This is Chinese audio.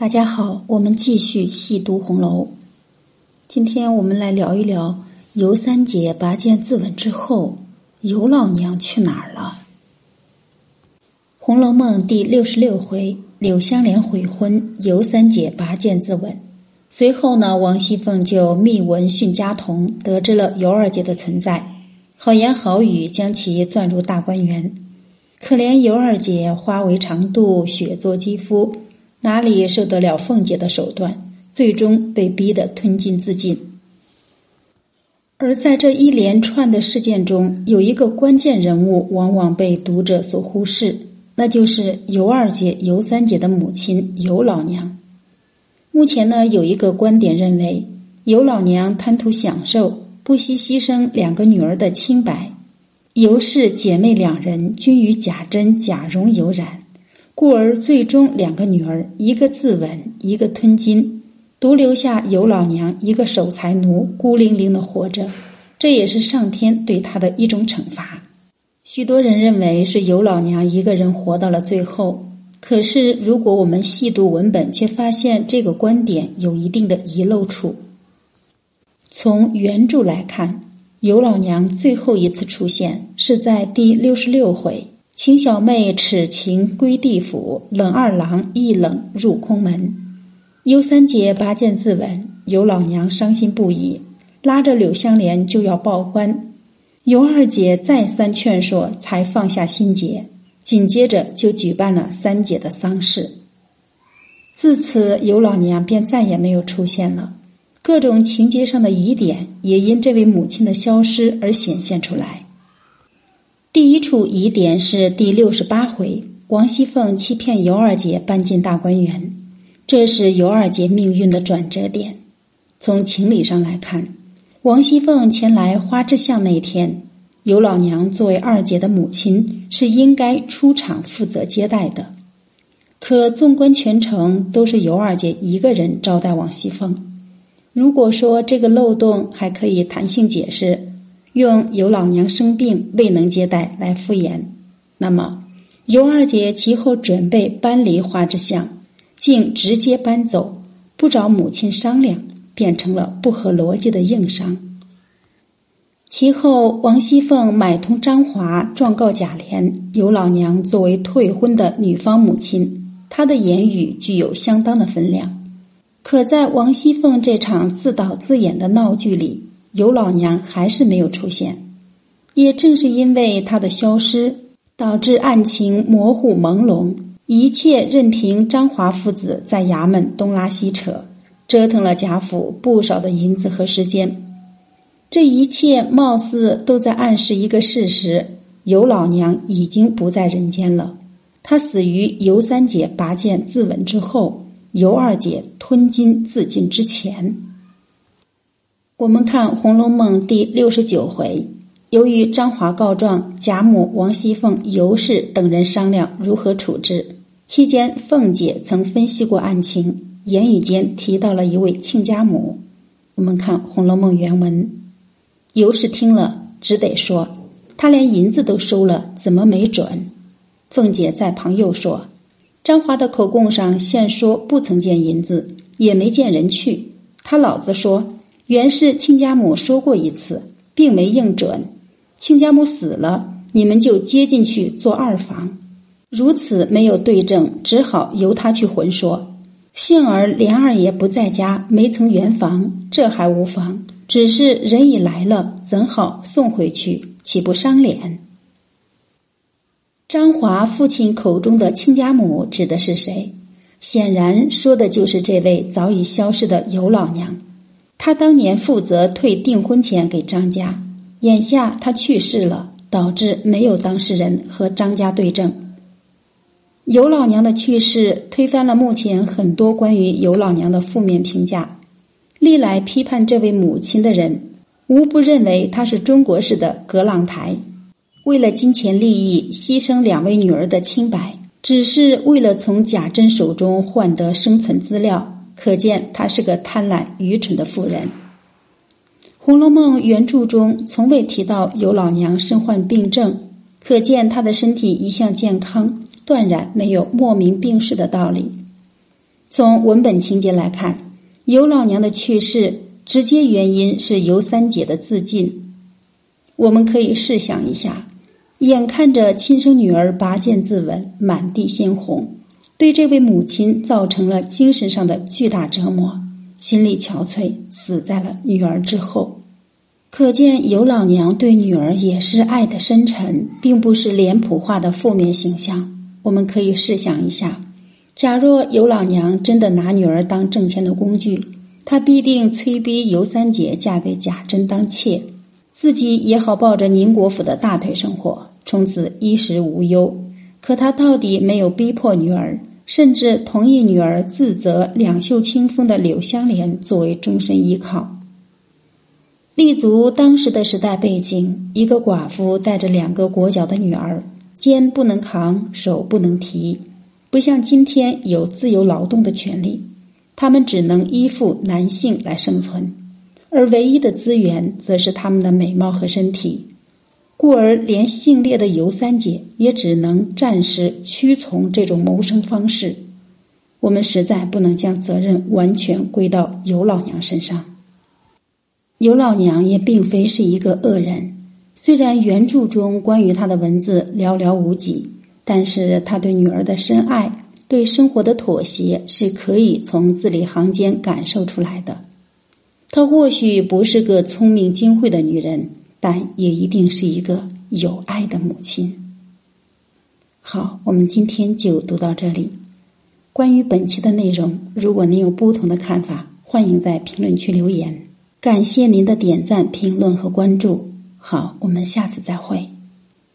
大家好，我们继续细读红楼。今天我们来聊一聊尤三姐拔剑自刎之后，尤老娘去哪儿了？《红楼梦》第六十六回，柳湘莲悔婚，尤三姐拔剑自刎。随后呢，王熙凤就密闻训家童，得知了尤二姐的存在，好言好语将其攥入大观园。可怜尤二姐花为长度，雪作肌肤。哪里受得了凤姐的手段？最终被逼得吞金自尽。而在这一连串的事件中，有一个关键人物往往被读者所忽视，那就是尤二姐、尤三姐的母亲尤老娘。目前呢，有一个观点认为，尤老娘贪图享受，不惜牺牲两个女儿的清白。尤氏姐妹两人均与贾珍、贾蓉有染。故而最终，两个女儿，一个自刎，一个吞金，独留下尤老娘一个守财奴，孤零零的活着。这也是上天对她的一种惩罚。许多人认为是尤老娘一个人活到了最后，可是如果我们细读文本，却发现这个观点有一定的遗漏处。从原著来看，尤老娘最后一次出现是在第六十六回。秦小妹耻情归地府，冷二郎一冷入空门。尤三姐拔剑自刎，尤老娘伤心不已，拉着柳香莲就要报官。尤二姐再三劝说，才放下心结。紧接着就举办了三姐的丧事。自此，尤老娘便再也没有出现了。各种情节上的疑点，也因这位母亲的消失而显现出来。第一处疑点是第六十八回，王熙凤欺骗尤二姐搬进大观园，这是尤二姐命运的转折点。从情理上来看，王熙凤前来花之巷那天，尤老娘作为二姐的母亲是应该出场负责接待的。可纵观全程，都是尤二姐一个人招待王熙凤。如果说这个漏洞还可以弹性解释。用尤老娘生病未能接待来敷衍，那么尤二姐其后准备搬离花之巷，竟直接搬走，不找母亲商量，变成了不合逻辑的硬伤。其后王熙凤买通张华状告贾琏，尤老娘作为退婚的女方母亲，她的言语具有相当的分量。可在王熙凤这场自导自演的闹剧里。尤老娘还是没有出现，也正是因为她的消失，导致案情模糊朦胧，一切任凭张华父子在衙门东拉西扯，折腾了贾府不少的银子和时间。这一切貌似都在暗示一个事实：尤老娘已经不在人间了。她死于尤三姐拔剑自刎之后，尤二姐吞金自尽之前。我们看《红楼梦》第六十九回，由于张华告状，贾母、王熙凤、尤氏等人商量如何处置。期间，凤姐曾分析过案情，言语间提到了一位亲家母。我们看《红楼梦》原文，尤氏听了只得说：“他连银子都收了，怎么没准？”凤姐在旁又说：“张华的口供上现说不曾见银子，也没见人去。他老子说。”原是亲家母说过一次，并没应准。亲家母死了，你们就接进去做二房。如此没有对证，只好由他去混说。幸而连二爷不在家，没曾圆房，这还无妨。只是人已来了，怎好送回去？岂不伤脸？张华父亲口中的亲家母指的是谁？显然说的就是这位早已消失的尤老娘。他当年负责退订婚钱给张家，眼下他去世了，导致没有当事人和张家对证。尤老娘的去世推翻了目前很多关于尤老娘的负面评价。历来批判这位母亲的人，无不认为她是中国式的葛朗台，为了金钱利益牺牲两位女儿的清白，只是为了从贾珍手中换得生存资料。可见她是个贪婪愚蠢的妇人。《红楼梦》原著中从未提到尤老娘身患病症，可见她的身体一向健康，断然没有莫名病逝的道理。从文本情节来看，尤老娘的去世直接原因是尤三姐的自尽。我们可以试想一下，眼看着亲生女儿拔剑自刎，满地鲜红，对这位母亲造成了精神上的巨大折磨，心力憔悴，死在了女儿之后。可见尤老娘对女儿也是爱的深沉，并不是脸谱化的负面形象。我们可以试想一下。假若尤老娘真的拿女儿当挣钱的工具，她必定催逼尤三姐嫁给贾珍当妾，自己也好抱着宁国府的大腿生活，从此衣食无忧。可她到底没有逼迫女儿，甚至同意女儿自择两袖清风的柳香莲作为终身依靠。立足当时的时代背景，一个寡妇带着两个裹脚的女儿，肩不能扛，手不能提。不像今天有自由劳动的权利，他们只能依附男性来生存，而唯一的资源则是他们的美貌和身体，故而连性烈的尤三姐也只能暂时屈从这种谋生方式。我们实在不能将责任完全归到尤老娘身上。尤老娘也并非是一个恶人，虽然原著中关于她的文字寥寥无几。但是她对女儿的深爱，对生活的妥协，是可以从字里行间感受出来的。她或许不是个聪明精慧的女人，但也一定是一个有爱的母亲。好，我们今天就读到这里。关于本期的内容，如果您有不同的看法，欢迎在评论区留言。感谢您的点赞、评论和关注。好，我们下次再会。